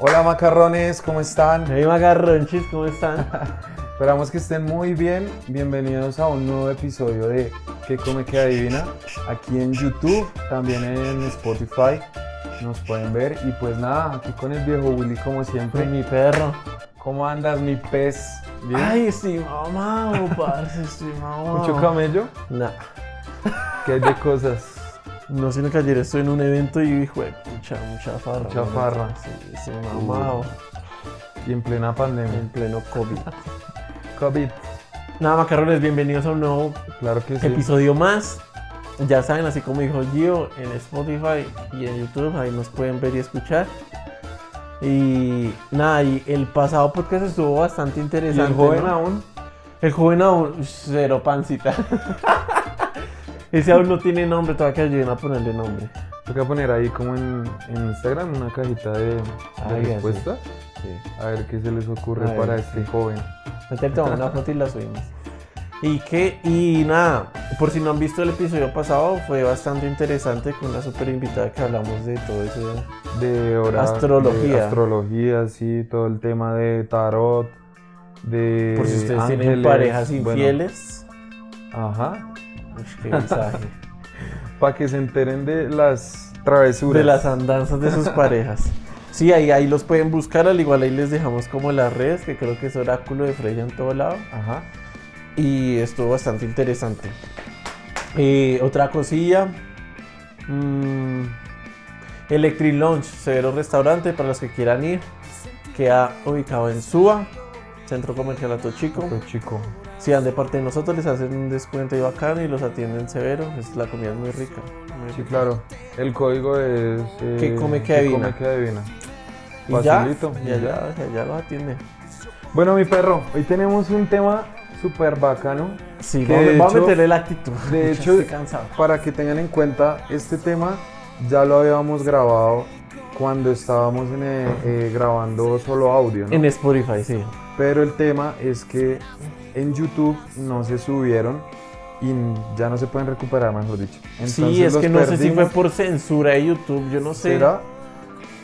Hola macarrones, ¿cómo están? Hey macarronchis, ¿cómo están? Esperamos que estén muy bien. Bienvenidos a un nuevo episodio de ¿Qué come que adivina? Aquí en YouTube, también en Spotify. Nos pueden ver. Y pues nada, aquí con el viejo Willy como siempre. mi perro. ¿Cómo andas, mi pez? ¿Bien? Ay, estoy mamado, parce, estoy mamado. ¿Mucho camello? Nah. ¿Qué hay de cosas? No, sino que ayer estoy en un evento y hijo de pucha, mucha farra. Mucha farra. Sí, estoy mamado. Y en plena pandemia. En pleno COVID. COVID. Nada, macarrones, bienvenidos a un nuevo Claro que sí. episodio más. Ya saben, así como dijo Gio, en Spotify y en YouTube, ahí nos pueden ver y escuchar. Y nada, y el pasado podcast estuvo bastante ¿Y interesante. el joven ¿no? aún? El joven aún, cero pancita. Ese aún no tiene nombre, todavía que ayuden a ponerle nombre. Toca poner ahí como en, en Instagram una cajita de, de Ah, ya, respuestas. Sí. A ver qué se les ocurre ver, para sí. este joven. Tomamos una foto y la subimos. Y que, y nada, por si no han visto el episodio pasado, fue bastante interesante con una super invitada que hablamos de todo eso. de hora, Astrología. de astrología, sí, todo el tema de tarot, de Por si ustedes tienen parejas bueno, infieles. ajá, Ush, qué mensaje. para que se enteren de las travesuras. de las andanzas de sus parejas. Sí, ahí, ahí los pueden buscar, al igual ahí les dejamos como las redes, que creo que es Oráculo de Freya en todo lado. Ajá. y estuvo bastante interesante. Eh, otra cosilla, mm, Electric Lounge, severo restaurante para los que quieran ir, queda ubicado en Suba, Centro Comercial Ato Chico. Pues chico. Si de parte de nosotros les hacen un descuento y bacán y los atienden severo, es, la comida es muy rica. muy Sí, rica. claro. El código es. eh, ¿Qué come que adivina? come que adivina. Y Facilito, y y ya, ya. ya, ya los atiende. Bueno, mi perro, hoy tenemos un tema súper bacano. Sí, Que vamos, a meterle la actitud. De hecho, estoy cansado. para que tengan en cuenta, este tema ya lo habíamos grabado cuando estábamos en, eh, eh, grabando solo audio, ¿no? En Spotify, sí. Pero el tema es que en YouTube no se subieron y ya no se pueden recuperar, mejor dicho. sí, Entonces es los que no sé si fue perdimos. por censura de YouTube, yo no sé. ¿Será?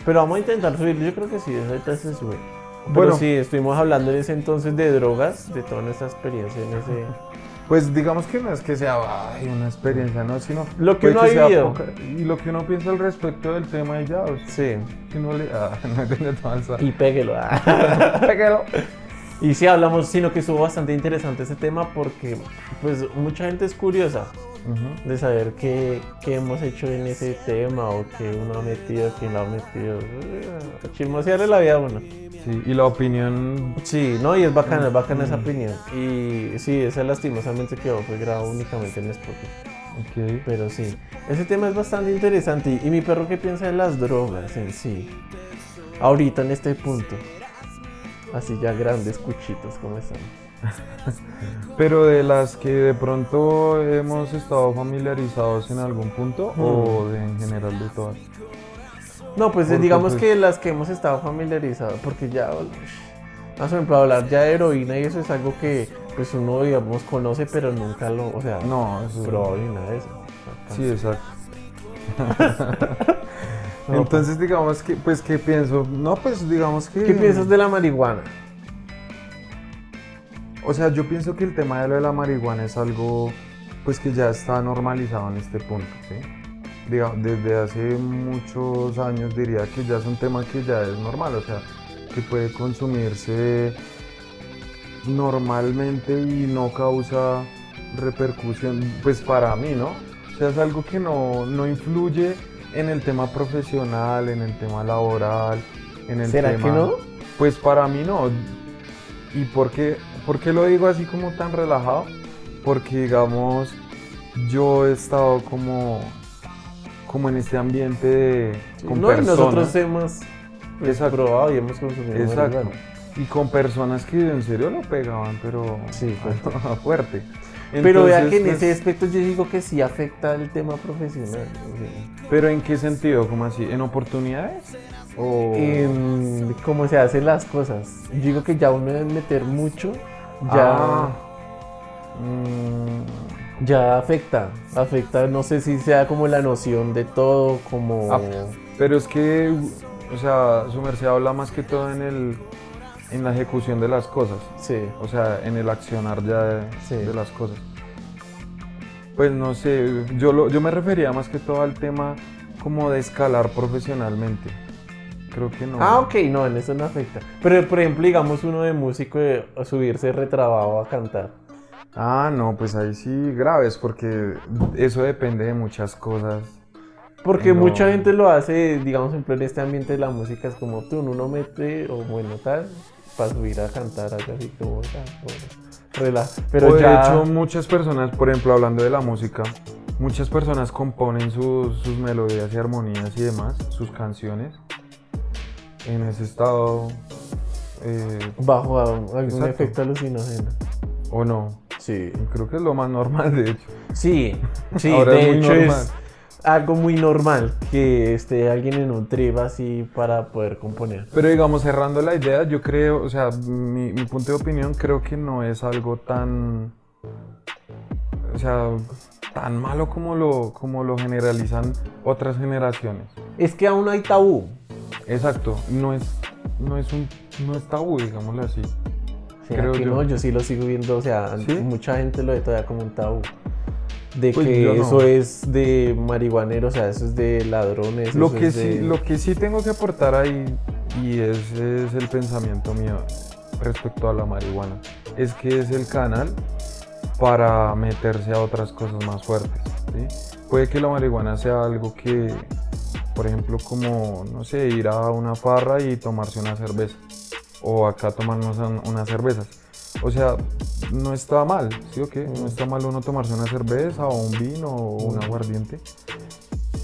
Pero vamos a intentar subirlo, yo creo que sí, ahorita se sube. Pero Bueno. sí, estuvimos hablando en ese entonces de drogas, de toda nuestra experiencia en ese... Pues digamos que no es que sea ay, una experiencia, ¿no? Sino Lo que uno ha vivido. y lo que uno piensa al respecto del tema y ya, o sea, Sí, que no le... Ah, no tengo avanza. y péguelo. ah. Péguelo. Y sí, hablamos, sino que estuvo bastante interesante ese tema porque pues mucha gente es curiosa de saber qué, qué hemos hecho en ese tema o qué uno ha metido, quién lo ha metido. Chismosearle la vida a uno. Sí, y la opinión Sí, no, y es bacana, es bacana esa opinión. Y sí, esa lastimosamente quedó, fue grabado únicamente en Spotify. Ok. Pero sí, ese tema es bastante interesante. ¿Y, y mi perro qué piensa de las drogas en sí? Ahorita en este punto. Así ya grandes cuchitos, ¿cómo están? Pero de las que de pronto hemos estado familiarizados en algún punto o de, en general de todas. No, pues Porque, digamos pues- que las que hemos estado familiarizados, porque ya, más por ejemplo, hablar ya de heroína y eso es algo que pues uno, digamos, conoce, pero nunca lo, o sea, No, eso ni nada de eso. Sí, exacto. Entonces digamos que, pues, ¿qué pienso? No, pues digamos que... ¿Qué piensas de la marihuana? O sea, yo pienso que el tema de lo de la marihuana es algo, pues, que ya está normalizado en este punto, ¿sí? Diga- desde hace muchos años diría que ya es un tema que ya es normal, o sea, que puede consumirse normalmente y no causa repercusión, pues para mí, ¿no? O sea, es algo que no, no influye en el tema profesional, en el tema laboral, en el ¿Será tema... que no? Pues para mí no. ¿Y por qué, por qué lo digo así como tan relajado? Porque digamos, yo he estado como, como en este ambiente de, con no, y personas. nosotros hemos pues, Exacto. probado y hemos consumido Exacto. marihuana. Y con personas que en serio lo pegaban, pero Sí, fuerte. Pero vea que en pues, ese aspecto yo digo que sí afecta el tema profesional. ¿Pero en qué sentido? ¿Cómo así? ¿En oportunidades? ¿O en cómo se hacen las cosas. Yo digo que ya uno debe meter mucho, ya, Ah. Mm, ya afecta. Afecta, no sé si sea como la noción de todo, como... Ah, Pero es que o sea, su merced habla más que todo en el en la ejecución de las cosas, Sí. o sea, en el accionar ya de, Sí. de las cosas. Pues no sé, yo, lo- yo me refería más que todo al tema como de escalar profesionalmente. Creo que no. Ah, ok, no, en eso no afecta. Pero, por ejemplo, digamos uno de músico de subirse retrabado a cantar. Ah, no, pues ahí sí graves, porque eso depende de muchas cosas. Porque No. mucha gente lo hace, digamos, en este ambiente de la música, es como tú, uno mete, o bueno, tal, para subir a cantar, algo así como, ya, bueno, relaja. Pero o de ya, hecho, muchas personas, por ejemplo, hablando de la música, muchas personas componen sus, sus melodías y armonías y demás, sus canciones, en ese estado, eh, bajo a- algún Exacto. efecto alucinógeno. o no. Sí. Creo que es lo más normal, de hecho. Sí, sí, Ahora de es muy hecho normal. es algo muy normal que esté alguien en un trip así para poder componer. Pero digamos, cerrando la idea, yo creo, o sea, mi, mi punto de opinión creo que no es algo tan, o sea, tan malo como lo, como lo generalizan otras generaciones. Es que aún hay tabú. Exacto, no es, no es un, no es tabú, digámoslo así. ¿Será Creo que yo. no? Yo sí lo sigo viendo, o sea, ¿Sí? mucha gente lo ve todavía como un tabú. De Pues que no. eso es de marihuanero, o sea, eso es de ladrones. Lo eso que, es de- sí, lo que sí tengo que aportar ahí, y ese es el pensamiento mío respecto a la marihuana, es que es el canal para meterse a otras cosas más fuertes. ¿sí? Puede que la marihuana sea algo que, por ejemplo, como, no sé, ir a una farra y tomarse una cerveza, o acá tomarnos un- unas cervezas. O sea, no está mal, ¿sí o qué? No está mal uno tomarse una cerveza o un vino o un aguardiente,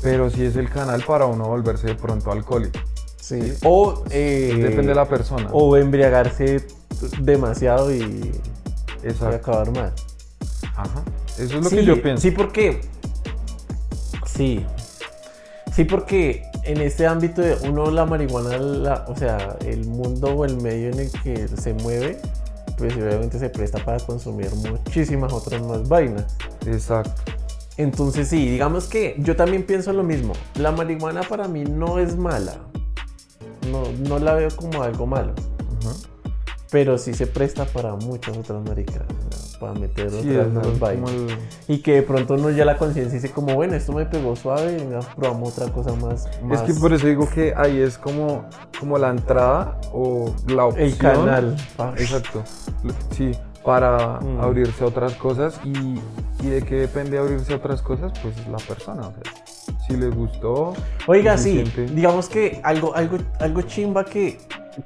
pero sí es el canal para uno volverse de pronto alcohólico. Sí. O, eh, Depende de la persona. o embriagarse demasiado y, y acabar mal. Ajá. Eso es lo sí, que yo pienso. Sí, porque. Sí. Sí, porque en este ámbito de uno la marihuana, la- o sea, el mundo o el medio en el que se mueve, pues obviamente se presta para consumir muchísimas otras más vainas. Exacto. Entonces sí, digamos que yo también pienso lo mismo. La marihuana para mí no es mala. No, no la veo como algo malo. Pero sí se presta para muchas otras maricas. o sea, Para meter Sí, otras el- Y que de pronto uno ya la conciencia dice como, bueno, esto me pegó suave, venga, probamos otra cosa más. Es que por eso digo que ahí es como, como la entrada o la opción. el canal. Exacto. Sí, para Mm. abrirse a otras cosas y, y de qué depende abrirse a otras cosas, pues la persona. O sea, si le gustó. Oiga, sí, siente- digamos que algo, algo, algo chimba que,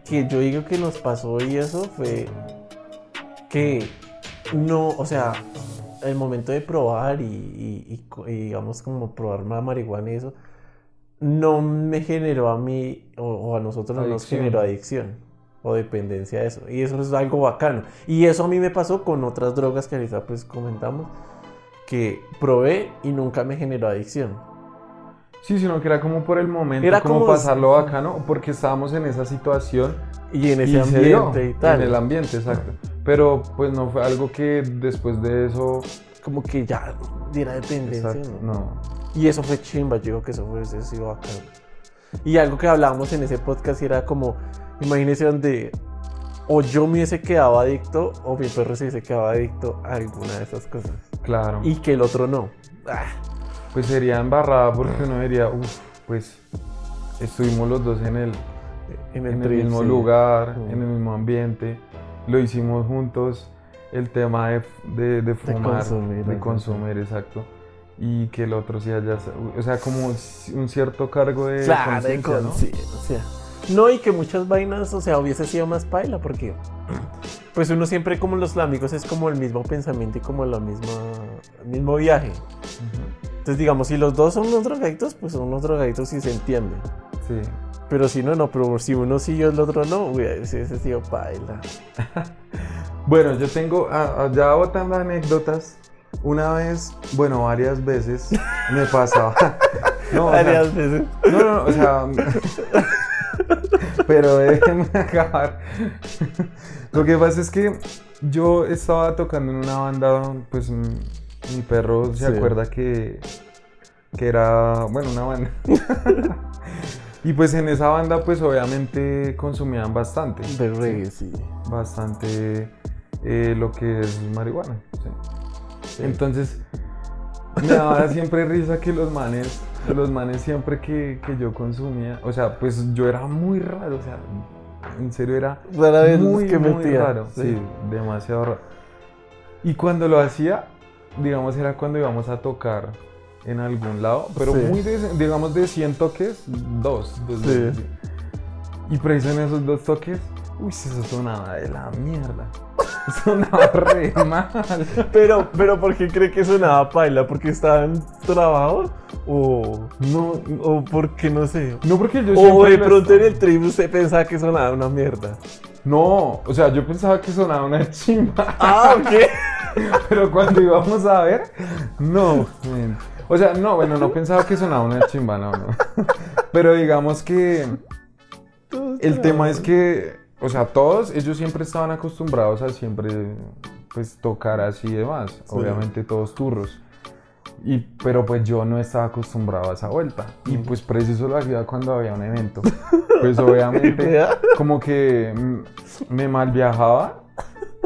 que yo digo que nos pasó y eso fue que no, o sea, el momento de probar y, y- y co- y digamos como probar la marihuana y eso, no me generó a mí o, o a nosotros no nos generó adicción o dependencia de eso. Y eso es algo bacano. Y eso a mí me pasó con otras drogas que ahorita pues comentamos, que probé y nunca me generó adicción. Sí, sino que era como por el momento, Era como, como- pasarlo bacano, porque estábamos en esa situación Y en y ese se dio, ambiente y tal. En el ambiente, exacto. Pero pues no fue algo que después de eso. como que ya diera dependencia. Exacto, ¿no? no. Y eso fue chimba, yo digo que eso fue eso sido bacán. Y algo que hablábamos en ese podcast era como, imagínense donde o yo me hubiese quedado adicto o mi perro se hubiese quedado adicto a alguna de esas cosas. Claro. Y que el otro no. Ah, Pues sería embarrada porque uno diría, uff, pues estuvimos los dos en el, en en el trip, mismo sí. lugar, Mm. en el mismo ambiente, lo hicimos juntos, el tema de, de, de fumar, consumir, de consumir, exacto. Y que el otro sí haya, o sea, como un cierto cargo de Claro, de conciencia, ¿no? No, y que muchas vainas, o sea, hubiese sido más paila, porque pues uno siempre como los amigos es como el mismo pensamiento y como la misma, el mismo viaje. Ujú. Entonces, digamos, si los dos son unos drogaditos, pues son unos drogaditos y se entiende. Sí. Pero si no, no, pero si uno sí y el otro no, uy, ese ese sido paila. Bueno, yo tengo, ah, ah, ya botando anécdotas, una vez, bueno, varias veces me pasaba. No, o sea, Varias veces. No, no, no, o sea. pero déjenme acabar. Lo que pasa es que yo estaba tocando en una banda, pues mi perro se Sí. acuerda que, que era, bueno, una banda. Y pues en esa banda pues obviamente consumían bastante. De reggae, sí. Bastante eh, lo que es marihuana. sí. Entonces me daba siempre risa que los manes, los manes siempre que, que yo consumía, o sea, pues yo era muy raro, o sea, en serio era Rara vez muy, que muy metía, raro, sí. sí, demasiado raro. Y cuando lo hacía, digamos, era cuando íbamos a tocar en algún lado, pero Sí. muy, de, digamos, de 100 toques, dos. dos Sí. Y preciso en esos dos toques, uy, eso sonaba de la mierda. Sonaba re mal. Pero, pero ¿por qué cree que sonaba paila? ¿Porque estaba en trabajo? ¿O, No, o porque no sé? no porque yo O de pronto en el trip usted pensaba que sonaba una mierda. No, o sea, yo pensaba que sonaba una chimba. Ah, ok. Pero cuando íbamos a ver, no. O sea, no, bueno, no pensaba que sonaba una chimba, no, no. Pero digamos que el tema es que, o sea, todos, ellos siempre estaban acostumbrados a siempre, pues, tocar así y demás. Obviamente todos turros. Y, pero pues yo no estaba acostumbrado a esa vuelta. Y pues preciso lo hacía cuando había un evento. Pues obviamente como que me mal viajaba.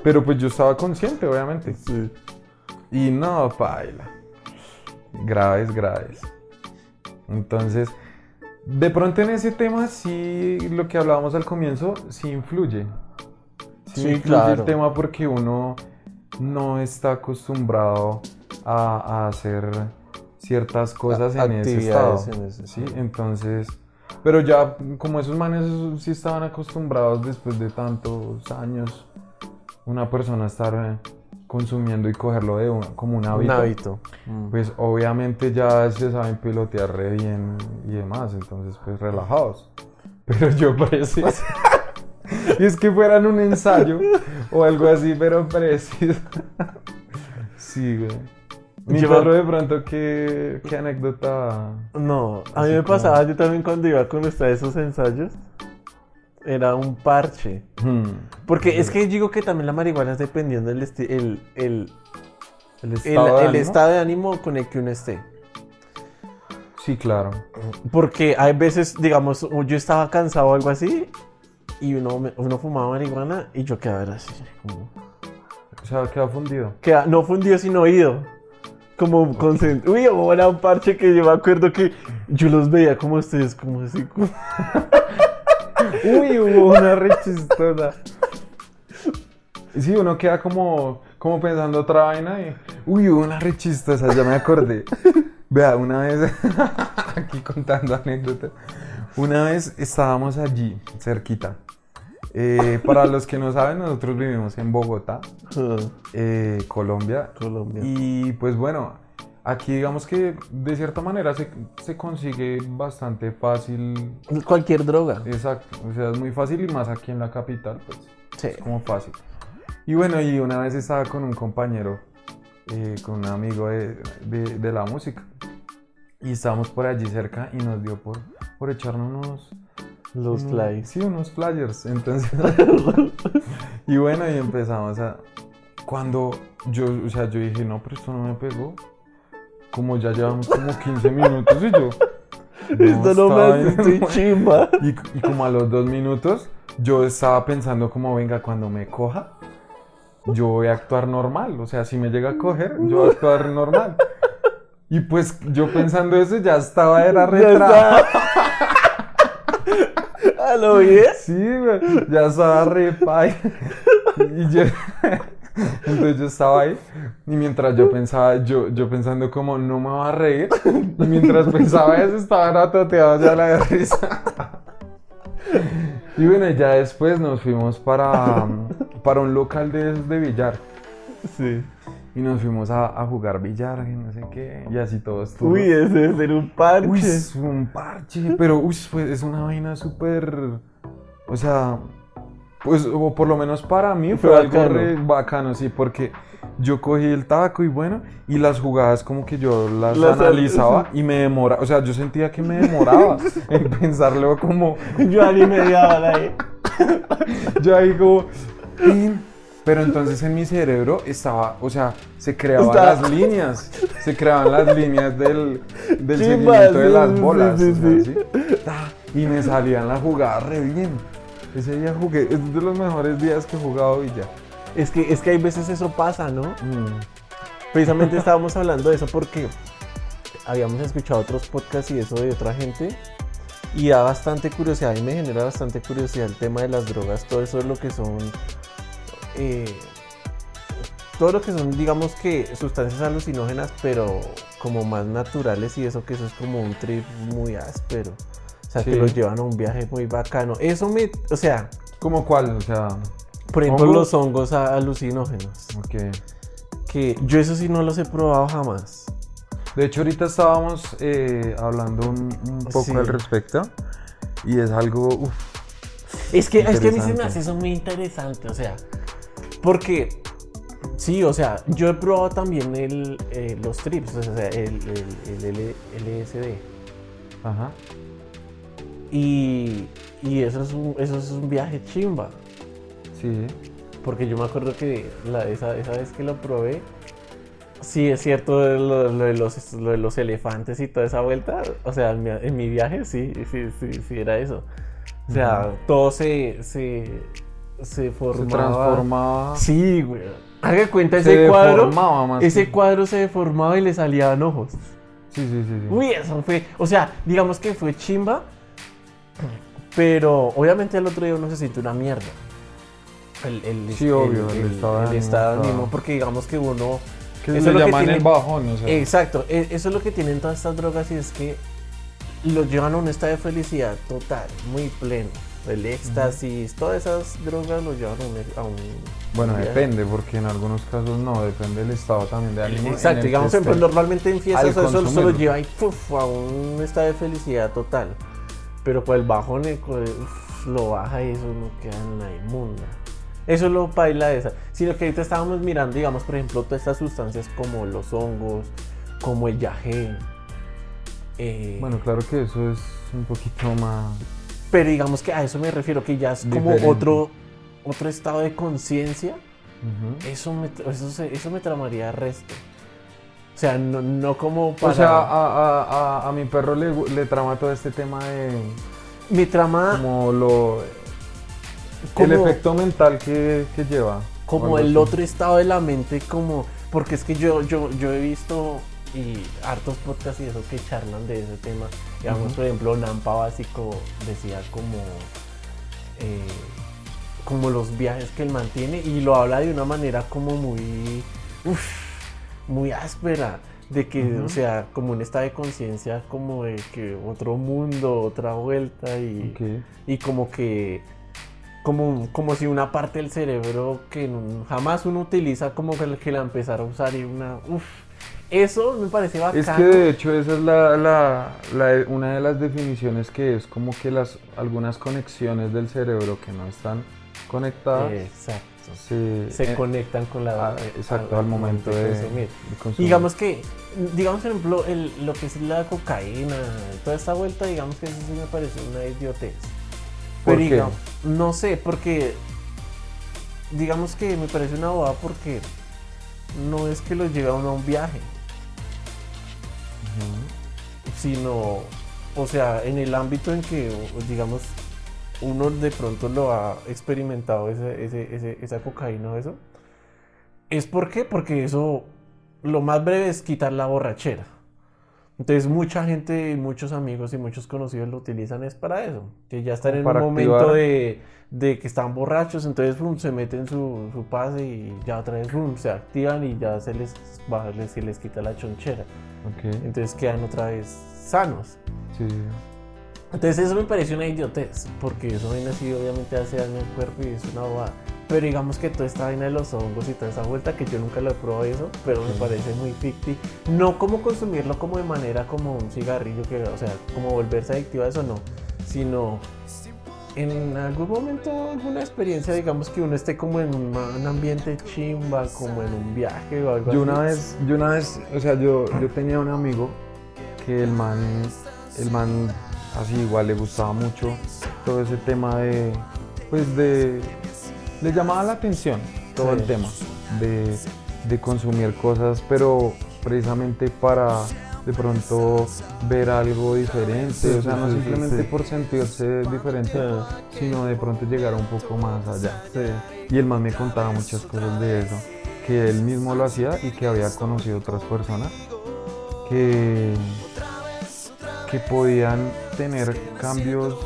Pero pues yo estaba consciente, obviamente. Sí. Y no, paila. Graves, graves. Entonces, de pronto en ese tema sí, lo que hablábamos al comienzo, sí influye. Sí, influye claro. el tema porque uno no está acostumbrado a, a hacer ciertas cosas en ese estado. Actividades en ese ¿sí? Entonces, pero ya como esos manes sí estaban acostumbrados después de tantos años, una persona estar consumiendo y cogerlo de un- como un hábito, Un hábito. Mm. pues obviamente ya se saben pilotear re bien y demás, entonces pues relajados. Pero yo preciso. y es que fueran un ensayo o algo así, pero preciso. sí, güey. Mi Yo- perro de pronto, ¿qué, qué anécdota? No, a mí me como- pasaba, yo también cuando iba con usted a esos ensayos, era un parche. Hmm. Porque es que digo que también la marihuana es dependiendo del el, el, ¿El el- estado, de el ánimo? estado de ánimo con el que uno esté. Sí, claro. Porque hay veces, digamos, yo estaba cansado o algo así, y uno, me- uno fumaba marihuana y yo quedaba así, como... O sea, queda fundido. Queda, no fundido sin oído. Como concentrado. Uy, o era un parche que yo me acuerdo que yo los veía como ustedes, como así. como- Uy, hubo una re chistosa. Sí, uno queda como, como pensando otra vaina y... Uy, hubo una re chistosa, ya me acordé. Vea, una vez... Aquí contando anécdotas. Una vez estábamos allí, cerquita. Eh, para los que no saben, nosotros vivimos en Bogotá, eh, Colombia. Colombia. Y pues bueno, aquí digamos que de cierta manera se, se consigue bastante fácil Cualquier droga. Exacto, o sea, es muy fácil y más aquí en la capital, pues Sí. es como fácil. Y bueno, y una vez estaba con un compañero, eh, con un amigo de, de- de la música, y estábamos por allí cerca y nos dio por, por echarnos unos... Los flies. Sí, unos flyers, entonces... y bueno, y empezamos a... Cuando yo, o sea, yo dije, no, pero esto no me pegó. Como ya llevamos como 15 minutos y yo... Esto no me hace, estoy no". chimba. Y, y como a los dos minutos, yo estaba pensando como, venga, cuando me coja, yo voy a actuar normal. O sea, si me llega a coger, yo voy a actuar normal. Y pues yo pensando eso, ya estaba, era retrasado. Está. ¿A lo bien? Sí, güey, ya estaba re pay. Y yo, entonces yo estaba ahí y mientras yo pensaba, yo, yo pensando como no me va a reír, y mientras pensaba eso estaba ratoteado ya la de risa. Y bueno, ya después nos fuimos para, para un local de, de billar Sí. Y nos fuimos a, a jugar billar y no sé qué, y así todo estuvo. Uy, ese debe ser un parche. Uy, es un parche, pero uy, pues, es una vaina súper, o sea, pues o por lo menos para mí fue, Fue algo bacano. re bacano, sí, porque yo cogí el tabaco y bueno, y las jugadas como que yo las, Las- analizaba y me demoraba, o sea, yo sentía que me demoraba en pensarlo como, Yo ni media hora ahí. yo ahí como, pero entonces en mi cerebro estaba, o sea, se creaban las líneas, se creaban las líneas del, del seguimiento de las bolas, sí, o sea, y me salían la jugada re bien. Ese día jugué, es de los mejores días que he jugado y ya. Es que, es que hay veces eso pasa, ¿no? Mm. Precisamente estábamos hablando de eso porque habíamos escuchado otros podcasts y eso de otra gente. Y da bastante curiosidad, y me genera bastante curiosidad el tema de las drogas, todo eso es lo que son. Eh, todo lo que son, digamos que, sustancias alucinógenas, pero como más naturales y eso, que eso es como un trip muy áspero. O sea, que Sí. los llevan a un viaje muy bacano. Eso me. O sea, ¿Cómo cuál? O sea, por ejemplo, ¿Hongos? los hongos alucinógenos. ok. Que yo eso sí no los he probado jamás. De hecho, ahorita estábamos eh, hablando un, un poco Sí. al respecto y es algo, uf, Es que, es que a mí se me hace eso muy interesante, o sea, porque, sí, o sea, yo he probado también el, eh, los trips, o sea, el, el, el L- LSD, ajá. y, y eso, es un, eso es un viaje chimba, Sí, porque yo me acuerdo que la, esa, esa vez que lo probé, sí es cierto lo, lo de los, lo de los elefantes y toda esa vuelta, o sea, en mi, en mi viaje sí, sí, sí, sí era eso. O sea, todo se, se, se se formaba. transformaba. Sí, güey. Haga cuenta se ese cuadro. más Ese que- cuadro se deformaba y le salían ojos. Sí, sí, sí. sí. Uy, eso fue. O sea, digamos que fue chimba. Pero obviamente el otro día uno se siente una mierda. El, el- Sí, obvio, el estado de el ánimo estado de ánimo, porque digamos que uno. que eso le lo llaman el bajón, o sea. Exacto, e- eso es lo que tienen todas estas drogas y es que los llevan a un estado de felicidad total, muy pleno. El éxtasis, todas esas drogas los llevan a un. a un- bueno, viaje. depende, porque en algunos casos no, depende del estado también de ánimo. en Exacto, el digamos, ejemplo, esté. normalmente en fiestas eso solo lleva a un estado de felicidad total. Pero pues el bajón uf, lo baja y eso no queda en la inmunda. Eso es lo paila de esa. Sino que ahorita estábamos mirando, digamos, por ejemplo, todas estas sustancias como los hongos, como el yagé. eh, Bueno, claro que eso es un poquito más. Pero digamos que a eso me refiero, que ya es como Diferente. otro, otro estado de conciencia. Eso me, eso, eso me tramaría resto. O sea, no, no como para... O sea, a, a- a- a mi perro le, le trama todo este tema de mi trama como lo como, el efecto mental que, que lleva. como el así. otro estado de la mente, como... Porque es que yo, yo, yo he visto y hartos podcasts y eso que charlan de ese tema. Digamos, por ejemplo, Nampa Básico decía como... eh, como los viajes que él mantiene y lo habla de una manera como muy... uf, muy áspera. De que, o sea, como un estado de conciencia, como de que otro mundo, otra vuelta y... Y como que como, como si una parte del cerebro que jamás uno utiliza como que, la empezara a usar y una uf, eso me parece bacano Es que de hecho esa es la, la- la- una de las definiciones que es como que las algunas conexiones del cerebro que no están conectadas exacto se, se eh, conectan con la ah, exacto al momento de, consumir. de consumir. digamos que digamos por ejemplo el- lo que es la cocaína toda esta vuelta digamos que eso sí me parece una idiotez ¿Por pero qué? digamos, no sé porque digamos que me parece una boda porque no es que lo lleve a uno a un viaje. Sino, o sea, en el ámbito en que, digamos, uno de pronto lo ha experimentado, ese, ese- ese- esa cocaína o eso, es por qué, porque eso, lo más breve es quitar la borrachera. Entonces mucha gente, muchos amigos y muchos conocidos lo utilizan es para eso, que ya están en para un momento de, de que están borrachos, entonces pum, se meten su, su pase y ya otra vez pum, se activan y ya se les, baja- les- se les quita la chonchera. Ok, Entonces quedan otra vez sanos. sí. Entonces eso me parece una idiotez, porque eso viene así, obviamente hace daño al cuerpo y es una bobada. Pero digamos que toda esta vaina de los hongos y toda esa vuelta, que yo nunca lo he probado eso, pero me parece muy ficti. No como consumirlo como de manera como un cigarrillo, que, o sea, como volverse adictivo a eso, no. Sino en algún momento, alguna experiencia, digamos que uno esté como en un, ambiente chimba, como en un viaje o algo Yo así. una vez, yo una vez, o sea, yo, yo tenía un amigo que el man, el man así igual le gustaba mucho todo ese tema de, pues de, le llamaba la atención todo Sí. el tema de, de consumir cosas, pero precisamente para de pronto ver algo diferente, o sea, no simplemente sí. por sentirse diferente, sino de pronto llegar un poco más allá. Sí. Y el man me contaba muchas cosas de eso, que él mismo lo hacía y que había conocido otras personas que, que podían tener cambios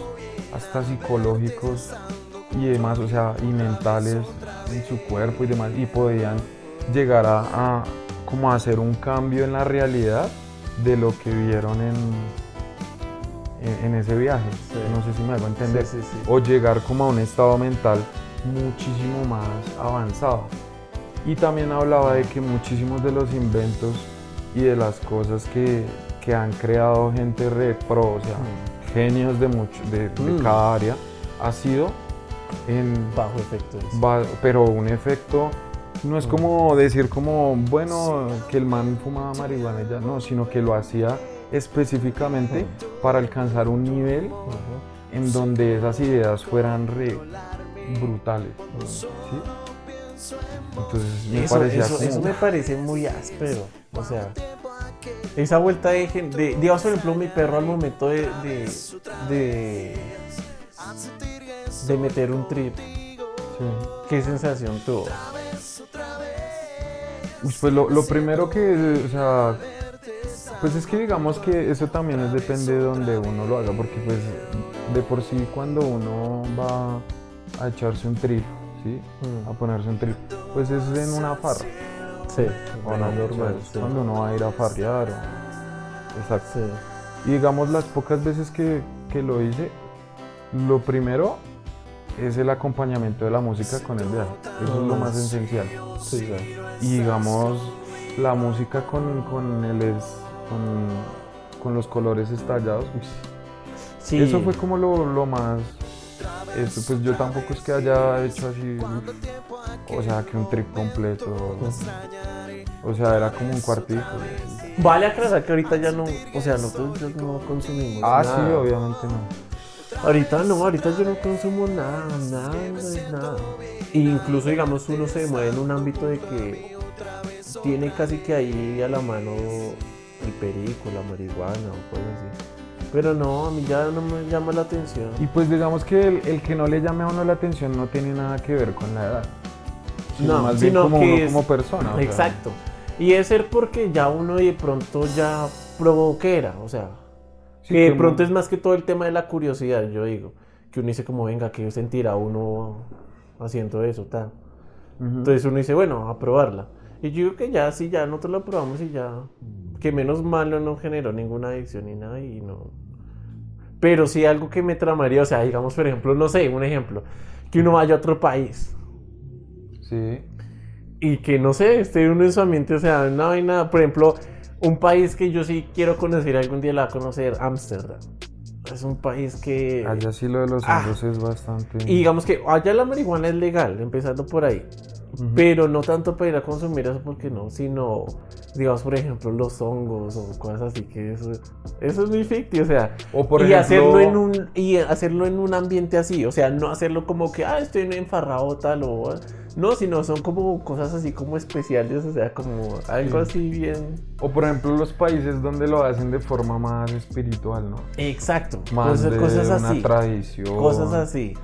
hasta psicológicos y demás, o sea, y mentales en su cuerpo y demás, y podían llegar a, a como a hacer un cambio en la realidad de lo que vieron en, en, en ese viaje. Sí. No sé si me hago entender. Sí, sí, sí. O llegar como a un estado mental muchísimo más avanzado. Y también hablaba de que muchísimos de los inventos y de las cosas que, que han creado gente re pro, o sea, genios de, mucho, de, de Mm. cada área, ha sido en Bajo efectos. va- pero un efecto no es como decir como bueno que el man fumaba marihuana ya no sino que lo hacía específicamente para alcanzar un nivel en donde esas ideas fueran re brutales ¿sí? entonces me Eso, parecía eso- me parece muy áspero. O sea, esa vuelta de, de digamos, por ejemplo, mi perro al momento de, de, de, de meter un trip, sí. ¿qué sensación tuvo? Pues lo, lo primero que, o sea, pues es que digamos que eso también es depende de donde uno lo haga, porque pues de por sí cuando uno va a echarse un trip, ¿sí? Mm. A ponerse un trip, pues es en una farra. Sí, o no, normal. sí. Cuando uno va a ir a farrear. o- Exacto. Sí. Y digamos las pocas veces que, que lo hice, lo primero es el acompañamiento de la música con el viaje. Eso es lo más esencial. Sí, claro. Y digamos, la música con, con, el es- con, con los colores estallados. Sí. Eso fue como lo, lo más... Eso, pues yo tampoco es que haya hecho así, uf, o sea, que un trip completo. O sea, era como un cuartico. Vale aclarar que ahorita ya no, o sea, nosotros ya no consumimos Ah, nada. sí, obviamente no. Ahorita no, ahorita yo no consumo nada, nada, nada, nada. E incluso, digamos, uno se mueve en un ámbito de que tiene casi que ahí a la mano el perico, la marihuana o cosas así. Pero no, a mí ya no me llama la atención. Y pues digamos que el, el que no le llame a uno la atención no tiene nada que ver con la edad. Sino No, más bien como que uno es- como persona. o sea, Exacto. Y es ser porque ya uno de pronto ya probó que era, o sea, sí, que de pronto es más que todo el tema de la curiosidad, yo digo. Que uno dice como, venga, que sentirá uno haciendo eso, tal. Ujú. Entonces uno dice, bueno, a probarla. Y yo digo que ya, sí, ya nosotros la probamos y ya. Que menos malo no generó ninguna adicción ni nada y no. Pero sí algo que me tramaría, o sea, digamos, por ejemplo, no sé, un ejemplo, que uno vaya a otro país Sí. y que no sé, esté uno en su ambiente, o sea, no hay nada. Por ejemplo, un país que yo sí quiero conocer, algún día la va a conocer, Ámsterdam. Es un país que. Allá sí lo de los Ah. es bastante. Y digamos que allá la marihuana es legal, empezando por ahí. Ujú. Pero no tanto para ir a consumir eso porque no, sino, digamos, por ejemplo, los hongos o cosas así que eso, eso es muy ficticio, o sea, O por y ejemplo, hacerlo en un y hacerlo en un ambiente así, o sea, no hacerlo como que ah, estoy enfarrado tal o no, sino son como cosas así como especiales, o sea, como algo Sí. así bien O por ejemplo los países donde lo hacen de forma más espiritual, ¿no? exacto, Más cosas, de cosas una así, tradición. cosas así.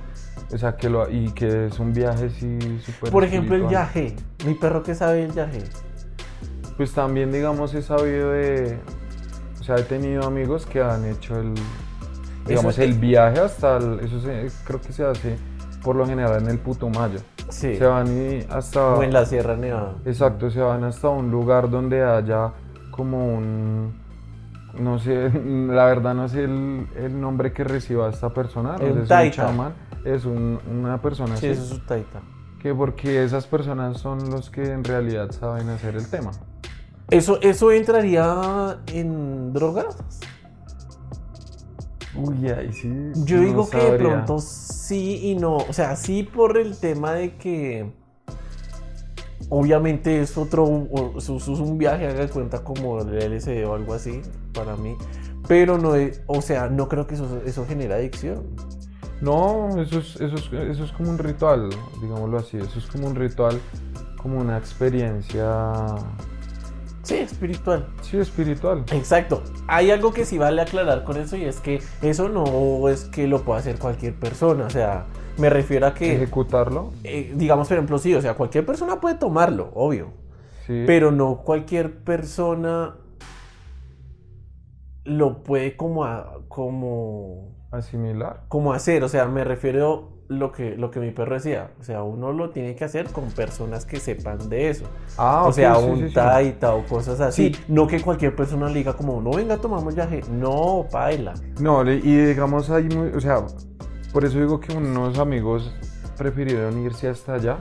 O sea, que lo, y que es un viaje súper Por ejemplo, el espiritual. viaje, mi perro que sabe el viaje. Pues también, digamos, he sabido de... O sea, he tenido amigos que han hecho el... Digamos, el viaje hasta... el- eso se- creo que se hace por lo general en el Putumayo. Sí. Se van y hasta... O en la Sierra Nevada. Exacto, se van hasta un lugar donde haya como un... No sé, la verdad no sé el, el nombre que reciba esta persona. Un si es un chamán, es un- una persona Sí, así. eso es su taita. Que porque esas personas son los que en realidad saben hacer el tema. ¿Eso, ¿Eso entraría en drogas? Uy, ahí sí. Yo no digo que de pronto sí y no. O sea, sí por el tema de que obviamente es otro, es un viaje, haga de cuenta como el LSD o algo así para mí. Pero no es, o sea, no creo que eso, eso genera adicción. No, eso es, eso, es, eso es como un ritual, digámoslo así. Eso es como un ritual, como una experiencia Sí, espiritual. Sí, espiritual. Exacto. Hay algo que sí vale aclarar con eso y es que eso no es que lo pueda hacer cualquier persona. O sea, me refiero a que, Ejecutarlo. eh, digamos, por ejemplo, sí, o sea, cualquier persona puede tomarlo, obvio. Sí. Pero no cualquier persona lo puede como, a- como, Asimilar. como hacer. O sea, me refiero lo que, lo que mi perro decía. O sea, uno lo tiene que hacer con personas que sepan de eso. Ah, o sea, sí, un sí, sí. taita o cosas así. Sí. No que cualquier persona le diga como, no venga, tomamos viaje. No, baila. No, y digamos muy, o sea, por eso digo que unos amigos prefirieron irse hasta allá,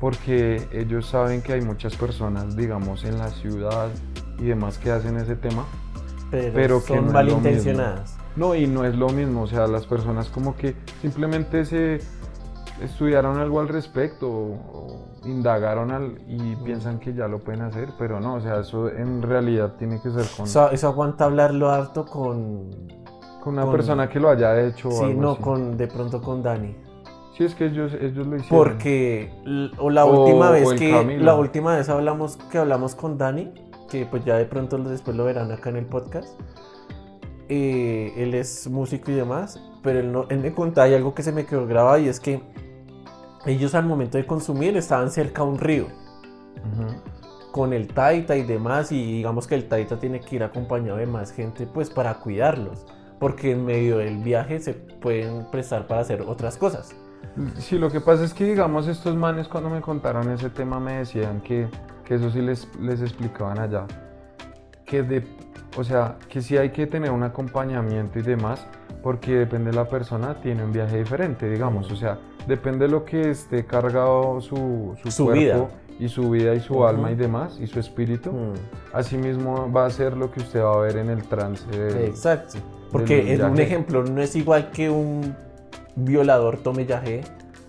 porque ellos saben que hay muchas personas, digamos, en la ciudad y demás que hacen ese tema. Pero, Pero que son no malintencionadas. No, y no es lo mismo, o sea, las personas como que simplemente se estudiaron algo al respecto o, o indagaron al, y piensan que ya lo pueden hacer, pero no, o sea, eso en realidad tiene que ser con, Eso, eso aguanta hablarlo harto con... con una con- persona que lo haya hecho o Sí, algo no, así. con de pronto con Dani. Sí, es que ellos, ellos lo hicieron. Porque o la última o vez que Camilo. la última vez hablamos que hablamos con Dani, que pues ya de pronto después lo verán acá en el podcast. Eh, él es músico y demás, pero él, no, él me contaba y algo que se me quedó grabado y es que ellos al momento de consumir estaban cerca a un río Ujú. con el taita y demás y digamos que el taita tiene que ir acompañado de más gente pues para cuidarlos porque en medio del viaje se pueden prestar para hacer otras cosas. Sí, lo que pasa es que, digamos, estos manes cuando me contaron ese tema me decían que, que eso sí les, les explicaban allá. Que de, o sea, que sí hay que tener un acompañamiento y demás, porque depende de la persona, tiene un viaje diferente, digamos. O sea, depende de lo que esté cargado su, su, Su cuerpo vida. y su vida y su alma y demás, y su espíritu. Mm. Asimismo va a ser lo que usted va a ver en el trance. del- Exacto. Porque en un ejemplo no es igual que un violador tome yagé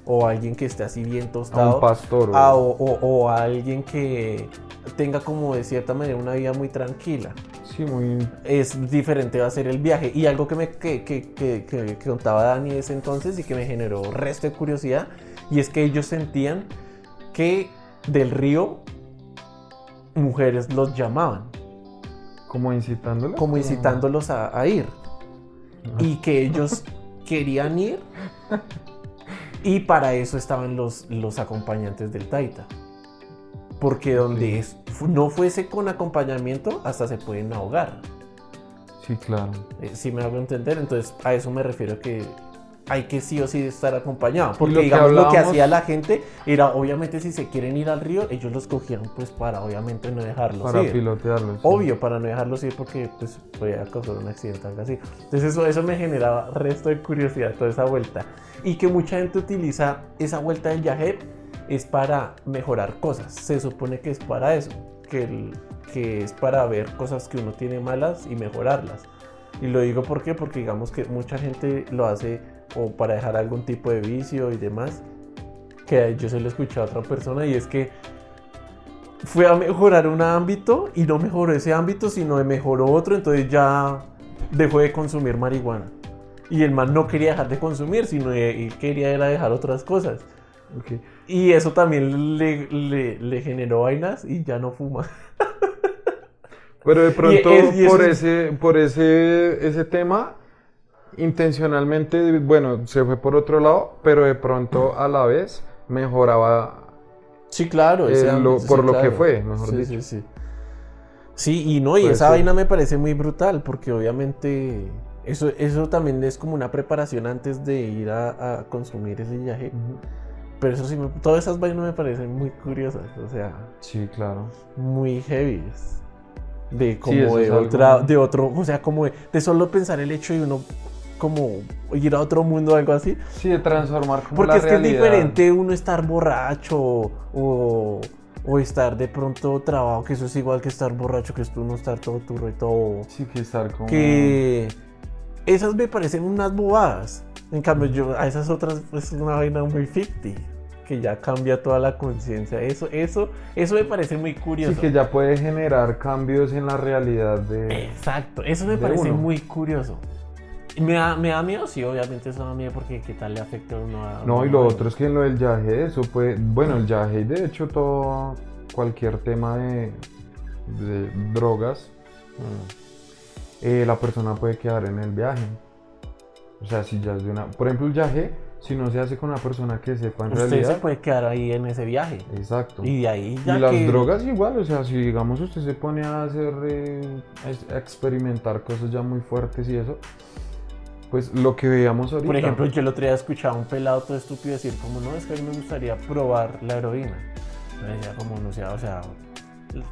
o alguien que esté así bien a tostado un pastor. o- a- o, o- o a alguien que tenga como de cierta manera una vida muy tranquila. Sí, muy... Es diferente va a ser el viaje. Y algo que me que, que- que- que- contaba Dani ese entonces y que me generó resto de curiosidad y es que ellos sentían que del río mujeres los llamaban Como incitándolos. como incitándolos a, a ir y que ellos querían ir y para eso estaban los, los acompañantes del Taita. Porque donde es- no fuese con acompañamiento, hasta se pueden ahogar. Sí, claro. Eh, si me hago entender, entonces a eso me refiero que hay que sí o sí estar acompañado. Porque lo que digamos lo que hacía la gente era, obviamente, si se quieren ir al río, ellos los cogían pues para obviamente no dejarlos Para ir. pilotearlos. sí. Obvio, para no dejarlos ir porque pues podía causar un accidente algo así. Entonces eso, eso me generaba resto de curiosidad, toda esa vuelta. Y que mucha gente utiliza esa vuelta del viaje es para mejorar cosas. Se supone que es para eso, que, el- que es para ver cosas que uno tiene malas y mejorarlas. Y lo digo ¿por qué? porque digamos que mucha gente lo hace o para dejar algún tipo de vicio y demás. Que yo se lo escuché a otra persona y es que fue a mejorar un ámbito y no mejoró ese ámbito, sino mejoró otro, entonces ya dejó de consumir marihuana. Y el man no quería dejar de consumir, sino él quería era dejar otras cosas. Ok. Y eso también le, le- le generó vainas y ya no fuma. Pero de pronto es- y por, es- ese, por ese, ese tema, intencionalmente, bueno, se fue por otro lado, pero de pronto a la vez mejoraba. Sí, claro. Ese lo- ámbito, por sí, lo que fue, mejor Sí, dicho. Sí, sí. Sí, y no, y Puede esa vaina me parece muy brutal, porque obviamente eso, eso también es como una preparación antes de ir a, a consumir ese viaje. Pero eso sí, me- todas esas vainas me parecen muy curiosas, o sea, Sí, claro. muy heavy. De como de algo- otra, de otro, o sea, como de, de solo pensar el hecho de uno como ir a otro mundo o algo así. Sí, de transformar como Porque la es que es diferente uno estar borracho o, o estar de pronto trabado, que eso es igual que estar borracho, que es uno estar todo turro y todo. Sí, que estar como. Que esas me parecen unas bobadas. En cambio, yo a esas otras es una vaina muy ficti, que ya cambia toda la conciencia. Eso, eso, eso me parece muy curioso. Sí, que ya puede generar cambios en la realidad de. Exacto, eso me parece uno. muy curioso. Y ¿Me da, ¿Me da miedo? Sí, obviamente eso da miedo porque qué tal le afecta a uno a... No, y lo otro es que en lo del yaje, eso puede. Bueno, el yaje, y de hecho, todo. Cualquier tema de. de drogas, Mm. eh, la persona puede quedar en el viaje. O sea, si ya es de una... Por ejemplo, el viaje, si no se hace con una persona que sepa en Usted realidad... se puede quedar ahí en ese viaje. Exacto. Y de ahí Y ya las que- drogas igual, o sea, si digamos usted se pone a hacer, eh, a experimentar cosas ya muy fuertes y eso, pues lo que veíamos ahorita. Por ejemplo, yo el otro día escuchaba a un pelado todo estúpido decir como no, es que a mí me gustaría probar la heroína. Me decía como no sea, o sea,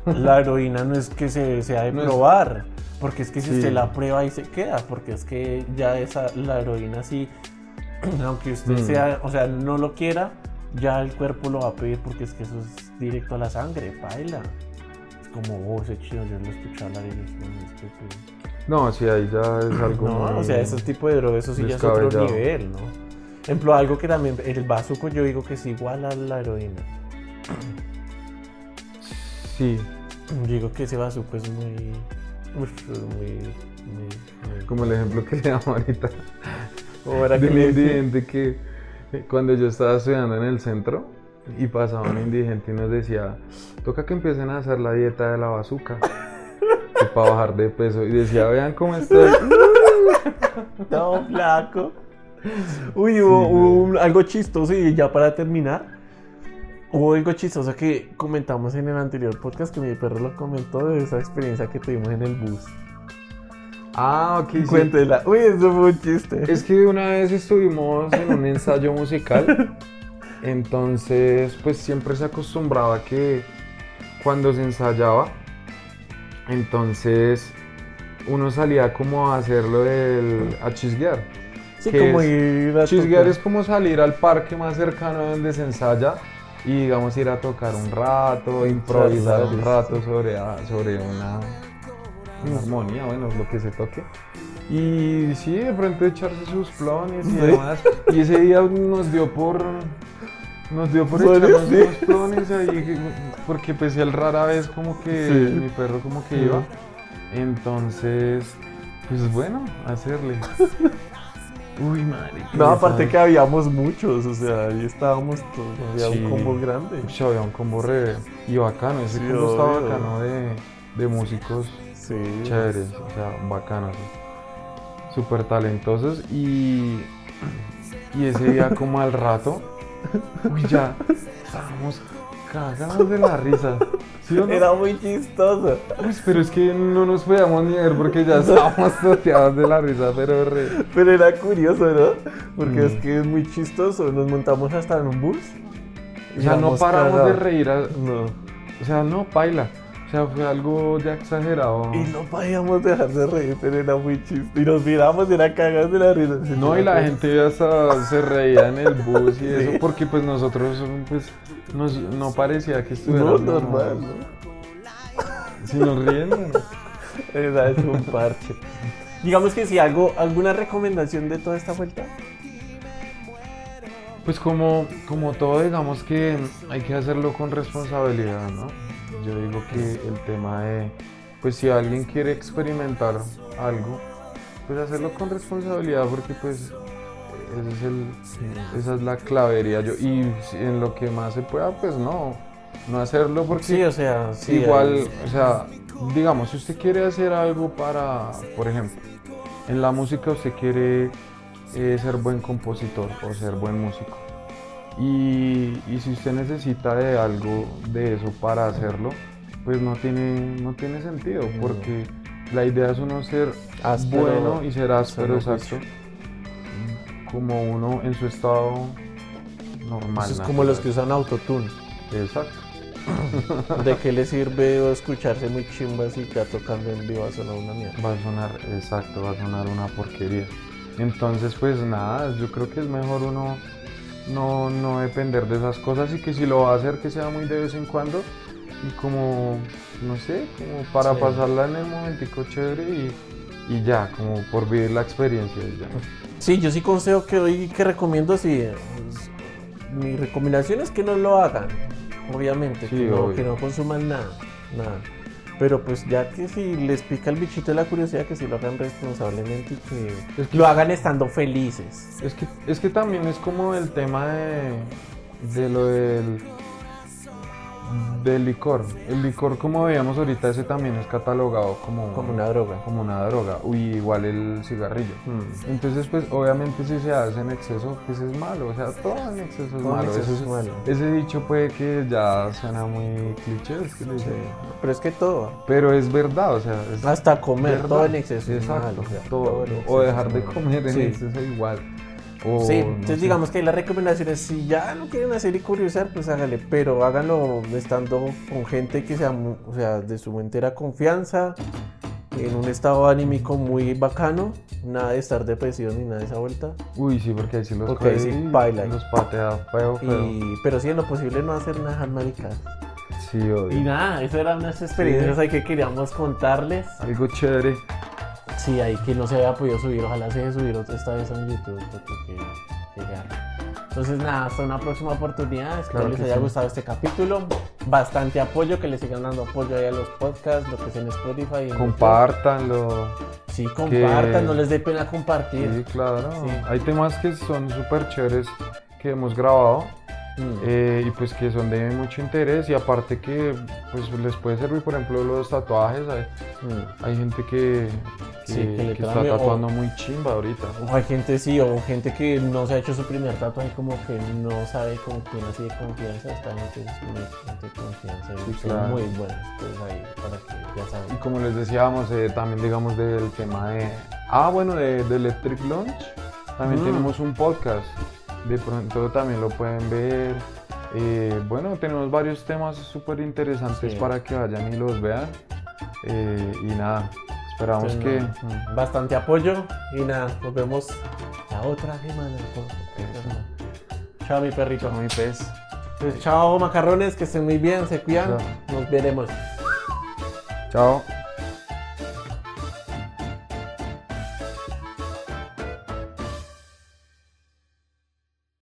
la heroína no es que se sea de No es- probar, porque es que si Sí. usted la prueba y se queda, porque es que ya esa, la heroína sí, aunque usted Mm. sea, o sea, no lo quiera, ya el cuerpo lo va a pedir porque es que eso es directo a la sangre, baila. Es como, oh, ese chido, yo lo escuché hablar y yo soy un estúpido. No, sí, ahí ya es algo No, o sea, ese tipo de droga, eso sí ya es otro nivel, ¿no? Ejemplo, algo que también, el bazuco yo digo que es igual a la heroína. Sí, Yo digo que ese bazuco es muy... muy... muy- como el ejemplo que le damos ahorita ¿Cómo era de que un le decía? indigente que eh, cuando yo estaba estudiando en el centro y pasaba un indigente y nos decía, toca que empiecen a hacer la dieta de la bazuca para bajar de peso y decía, vean cómo estoy. Todo flaco. Uy, hubo, Sí, hubo un- algo chistoso y ya para terminar. Hubo algo chistoso que comentamos en el anterior podcast que mi perro lo comentó de esa experiencia que tuvimos en el bus. Ah, ok. sí. Cuéntela. Uy, eso fue un chiste. Es que una vez estuvimos en un ensayo musical, entonces pues siempre se acostumbraba que cuando se ensayaba, entonces uno salía como a hacerlo del, a chisguear. Sí, que como es- ir a Chisguear tocar. es como salir al parque más cercano donde se ensaya y digamos ir a tocar un rato, improvisar un rato sobre, ah, sobre una, una armonía, bueno, lo que se toque. Y sí, de pronto echarse sus clones y demás. Y ese día nos dio por... Nos dio por echarnos unos clones ahí, porque pues él rara vez como que, Sí. mi perro como que Sí. iba. Entonces, pues bueno, hacerle. Uy, madre. No, aparte que habíamos muchos, o sea, ahí estábamos todos, había Sí. un combo grande. Uy, había un combo re y bacano, ese combo estaba bacano de, de músicos chéveres, o sea, bacanos, súper talentosos y, y ese día como al rato, uy ya, estábamos cagados de la risa, ¿sí o no? Era muy chistoso. Uy, pero es que no nos podíamos ni ver porque ya estábamos toteados de la risa, pero re... Pero era curioso, ¿no? Porque Mm. es que es muy chistoso. Nos montamos hasta en un bus. O sea, no paramos de reír, a- No. o sea, no, paila, o sea, fue algo ya exagerado. Y no podíamos dejar de reír, pero era muy chistoso. Y nos miramos y era cagados de la risa. No, y la gente ya se reía en el bus y eso, Sí. porque pues nosotros pues nos, no parecía que No, estuviéramos... normal, ¿no? Si nos ríen, Era hecho un parche. Digamos que si algo, alguna recomendación de toda esta vuelta. pues como, como todo digamos que hay que hacerlo con responsabilidad, ¿no? Yo digo que el tema de, pues si alguien quiere experimentar algo, pues hacerlo con responsabilidad porque pues ese es el, esa es la clavería yo y en lo que más se pueda pues no no hacerlo porque Sí, o sea, sí. Igual, o sea, digamos, si usted quiere hacer algo para, por ejemplo, en la música usted quiere eh, ser buen compositor o ser buen músico. Y, y si usted necesita de algo de eso para hacerlo, pues no tiene, no tiene sentido, porque la idea es uno ser Áspero, bueno y ser áspero, exacto, como uno en su estado normal. Eso es como los que usan autotune. Exacto. ¿De qué le sirve escucharse muy chimbas y ya tocando en vivo va a sonar una mierda? Va a sonar, exacto, va a sonar una porquería. Entonces, pues nada, yo creo que es mejor uno no, no depender de esas cosas y que si lo va a hacer, que sea muy de vez en cuando y como, no sé, como para Sí. pasarla en el momentico chévere y, y ya, como por vivir la experiencia ya. Sí, yo sí consejo que doy que recomiendo si mi recomendación es que no lo hagan, obviamente, Sí, que, no, que no consuman nada, nada. Pero pues ya que si les pica el bichito de la curiosidad, que si lo hagan responsablemente y que, Es que- lo hagan estando felices. Es que, es que también es como el tema de, de lo del del licor. El licor, como veíamos ahorita, ese también es catalogado como, Como una droga. como una droga. Uy, igual el cigarrillo. Mm. Entonces, pues obviamente si se hace en exceso, pues es malo. O sea, todo en exceso es malo. exceso Eso es malo. Ese dicho puede que ya suena muy cliché, es que dicen, Pero es que todo. pero es verdad, o sea, es Hasta comer, verdad. todo en exceso. es malo, o sea, todo. o dejar de comer en Sí. exceso igual. O, Sí, no entonces sé. digamos que ahí las recomendaciones, si ya no quieren hacer y curiosar, pues hágale, pero háganlo estando con gente que sea, o sea, de su entera confianza, en un estado anímico muy bacano, nada de estar depresivo ni nada de esa vuelta, Uy, sí, porque ahí sí los Porque ahí sí baila. Los patea feo, feo. y, pero sí en lo posible no hacer nada maricas. Sí, obvio. Y nada, esas eran unas experiencias ahí que queríamos contarles. Algo chévere. Sí, ahí que no se había podido subir, ojalá se deje subir otra esta vez en YouTube, porque que, que. Entonces nada, hasta una próxima oportunidad, espero Claro les haya sí. gustado este capítulo, bastante apoyo, que le sigan dando apoyo ahí a los podcasts, lo que es en Spotify. Compártanlo. Sí, compartan, no les dé pena compartir. Sí, claro. Sí. Hay temas que son súper chéveres que hemos grabado Mm. eh, y pues que son de mucho interés y aparte que pues les puede servir, por ejemplo, los tatuajes. Hay, Mm. hay gente que, que, Sí, que le que está o- tatuando muy chimba ahorita. O hay gente sí, o gente que no se ha hecho su primer tatuaje, como que no sabe con quién así de confianza, esta gente es muy gente de confianza y Sí, son claro. muy buenos, pues ahí, para que ya Y saben. como les decíamos, eh, también digamos del tema de... Ah, bueno, de, de Electric Launch. También Mm. tenemos un podcast. De pronto también lo pueden ver. Eh, bueno, tenemos varios temas súper interesantes Sí. para que vayan y los vean. Eh, y nada, esperamos Entonces, que... bastante apoyo y nada, nos vemos la otra semana. Chao mi perrito. Chao, mi pez. Pues, chao macarrones, que estén muy bien, se cuidan. Chao. Nos veremos. Chao.